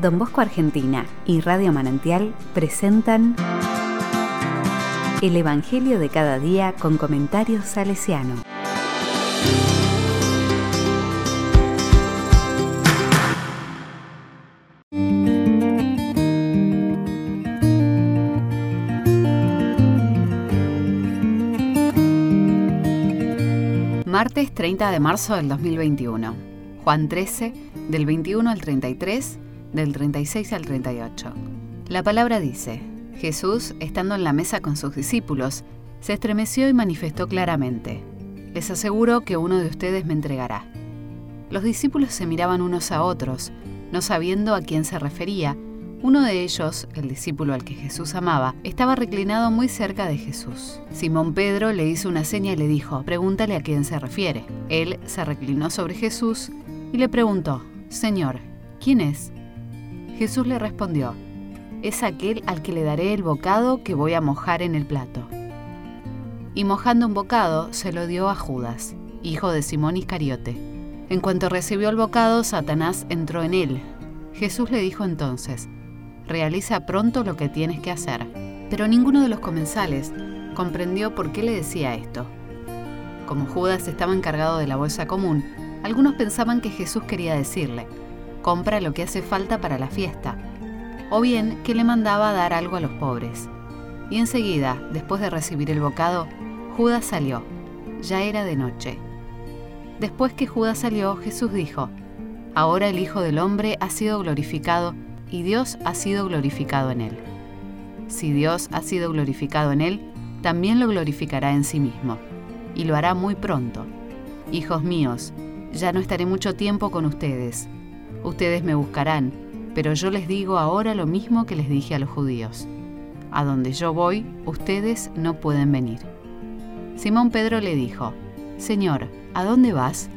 Don Bosco Argentina y Radio Manantial presentan El Evangelio de cada día con comentarios salesiano. Martes 30 de marzo del 2021. Juan 13, del 21 al 33, del 36 al 38. La palabra dice, Jesús, estando en la mesa con sus discípulos, se estremeció y manifestó claramente, les aseguro que uno de ustedes me entregará. Los discípulos se miraban unos a otros, no sabiendo a quién se refería, uno de ellos, el discípulo al que Jesús amaba, estaba reclinado muy cerca de Jesús. Simón Pedro le hizo una seña y le dijo, pregúntale a quién se refiere. Él se reclinó sobre Jesús y le preguntó, Señor, ¿quién es? Jesús le respondió, es aquel al que le daré el bocado que voy a mojar en el plato. Y mojando un bocado, se lo dio a Judas, hijo de Simón Iscariote. En cuanto recibió el bocado, Satanás entró en él. Jesús le dijo entonces, realiza pronto lo que tienes que hacer. Pero ninguno de los comensales comprendió por qué le decía esto. Como Judas estaba encargado de la bolsa común, algunos pensaban que Jesús quería decirle, compra lo que hace falta para la fiesta, o bien que le mandaba dar algo a los pobres. Y enseguida, después de recibir el bocado, Judas salió. Ya era de noche. Después que Judas salió, Jesús dijo, Ahora el Hijo del Hombre ha sido glorificado y Dios ha sido glorificado en él. Si Dios ha sido glorificado en él, también lo glorificará en sí mismo, y lo hará muy pronto. Hijos míos, ya no estaré mucho tiempo con ustedes. Ustedes me buscarán, pero yo les digo ahora lo mismo que les dije a los judíos. A donde yo voy, ustedes no pueden venir. Simón Pedro le dijo, Señor, ¿a dónde vas?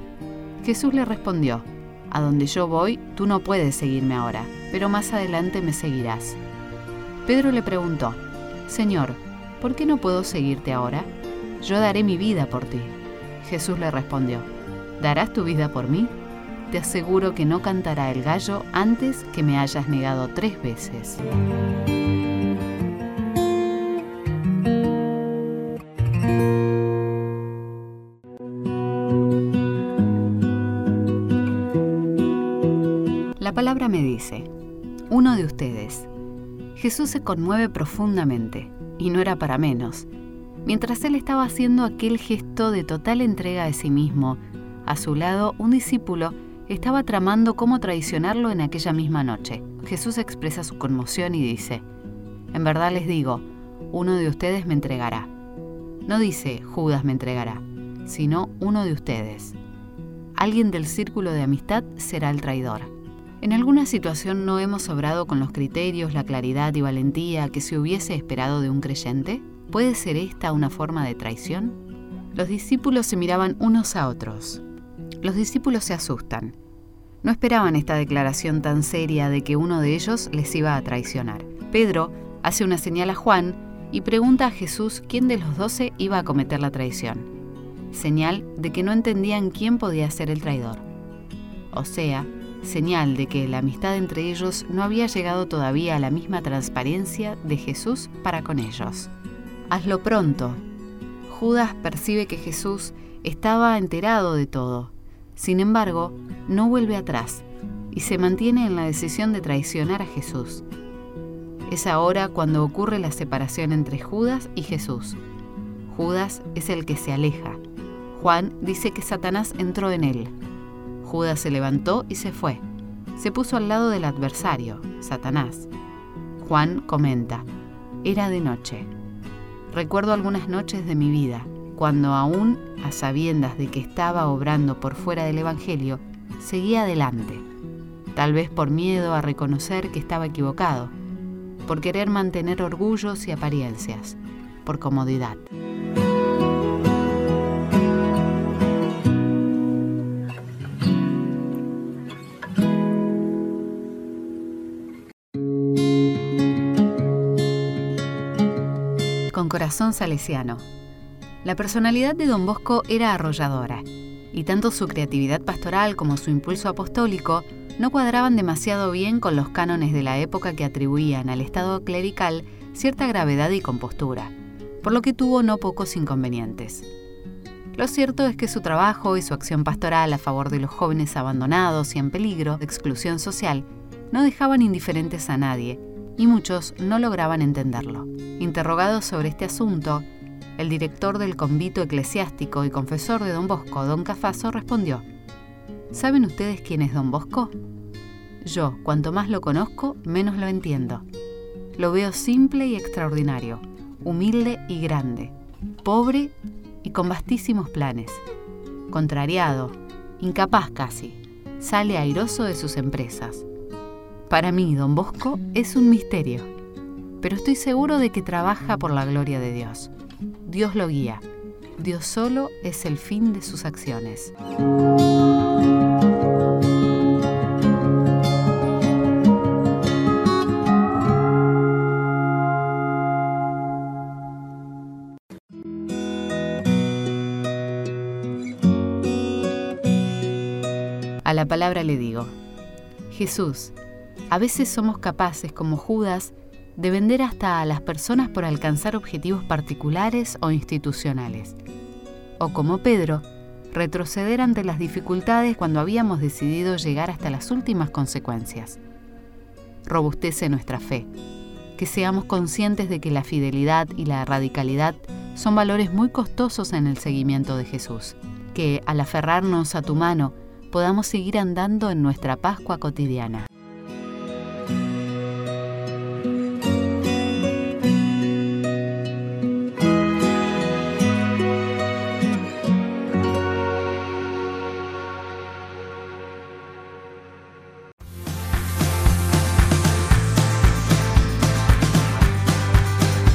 Jesús le respondió, A donde yo voy, tú no puedes seguirme ahora pero más adelante me seguirás. Pedro le preguntó, Señor, ¿por qué no puedo seguirte ahora? Yo daré mi vida por ti. Jesús le respondió, ¿darás tu vida por mí? Te aseguro que no cantará el gallo antes que me hayas negado tres veces. La palabra me dice, uno de ustedes. Jesús se conmueve profundamente, y no era para menos. Mientras él estaba haciendo aquel gesto de total entrega de sí mismo, a su lado un discípulo estaba tramando cómo traicionarlo en aquella misma noche. Jesús expresa su conmoción y dice, En verdad les digo, uno de ustedes me entregará. No dice Judas me entregará, sino uno de ustedes. Alguien del círculo de amistad será el traidor. ¿En alguna situación no hemos obrado con los criterios, la claridad y valentía que se hubiese esperado de un creyente? ¿Puede ser esta una forma de traición? Los discípulos se miraban unos a otros. Los discípulos se asustan. No esperaban esta declaración tan seria de que uno de ellos les iba a traicionar. Pedro hace una señal a Juan y pregunta a Jesús quién de los doce iba a cometer la traición. Señal de que no entendían quién podía ser el traidor. O sea, señal de que la amistad entre ellos no había llegado todavía a la misma transparencia de Jesús para con ellos. Hazlo pronto. Judas percibe que Jesús estaba enterado de todo. Sin embargo, no vuelve atrás y se mantiene en la decisión de traicionar a Jesús. Es ahora cuando ocurre la separación entre Judas y Jesús. Judas es el que se aleja. Juan dice que Satanás entró en él. Judas se levantó y se fue. Se puso al lado del adversario, Satanás. Juan comenta, era de noche. Recuerdo algunas noches de mi vida, cuando aún, a sabiendas de que estaba obrando por fuera del Evangelio, seguía adelante, tal vez por miedo a reconocer que estaba equivocado, por querer mantener orgullos y apariencias, por comodidad. con corazón salesiano. La personalidad de don Bosco era arrolladora, y tanto su creatividad pastoral como su impulso apostólico no cuadraban demasiado bien con los cánones de la época que atribuían al estado clerical cierta gravedad y compostura, por lo que tuvo no pocos inconvenientes. Lo cierto es que su trabajo y su acción pastoral a favor de los jóvenes abandonados y en peligro de exclusión social no dejaban indiferentes a nadie, y muchos no lograban entenderlo. Interrogado sobre este asunto, el director del convito eclesiástico y confesor de Don Bosco, Don Cafaso, respondió, ¿Saben ustedes quién es Don Bosco? Yo, cuanto más lo conozco, menos lo entiendo. Lo veo simple y extraordinario, humilde y grande, pobre y con vastísimos planes. Contrariado, incapaz casi, sale airoso de sus empresas. Para mí, don Bosco es un misterio, pero estoy seguro de que trabaja por la gloria de Dios. Dios lo guía. Dios solo es el fin de sus acciones. A la palabra le digo, Jesús, a veces somos capaces, como Judas, de vender hasta a las personas por alcanzar objetivos particulares o institucionales. O como Pedro, retroceder ante las dificultades cuando habíamos decidido llegar hasta las últimas consecuencias. Robustece nuestra fe, que seamos conscientes de que la fidelidad y la radicalidad son valores muy costosos en el seguimiento de Jesús, que al aferrarnos a tu mano podamos seguir andando en nuestra Pascua cotidiana.